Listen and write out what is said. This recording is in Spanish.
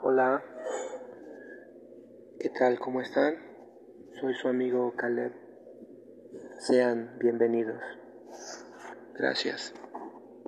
Hola, ¿qué tal? ¿Cómo están? Soy su amigo Caleb. Sean bienvenidos. Gracias.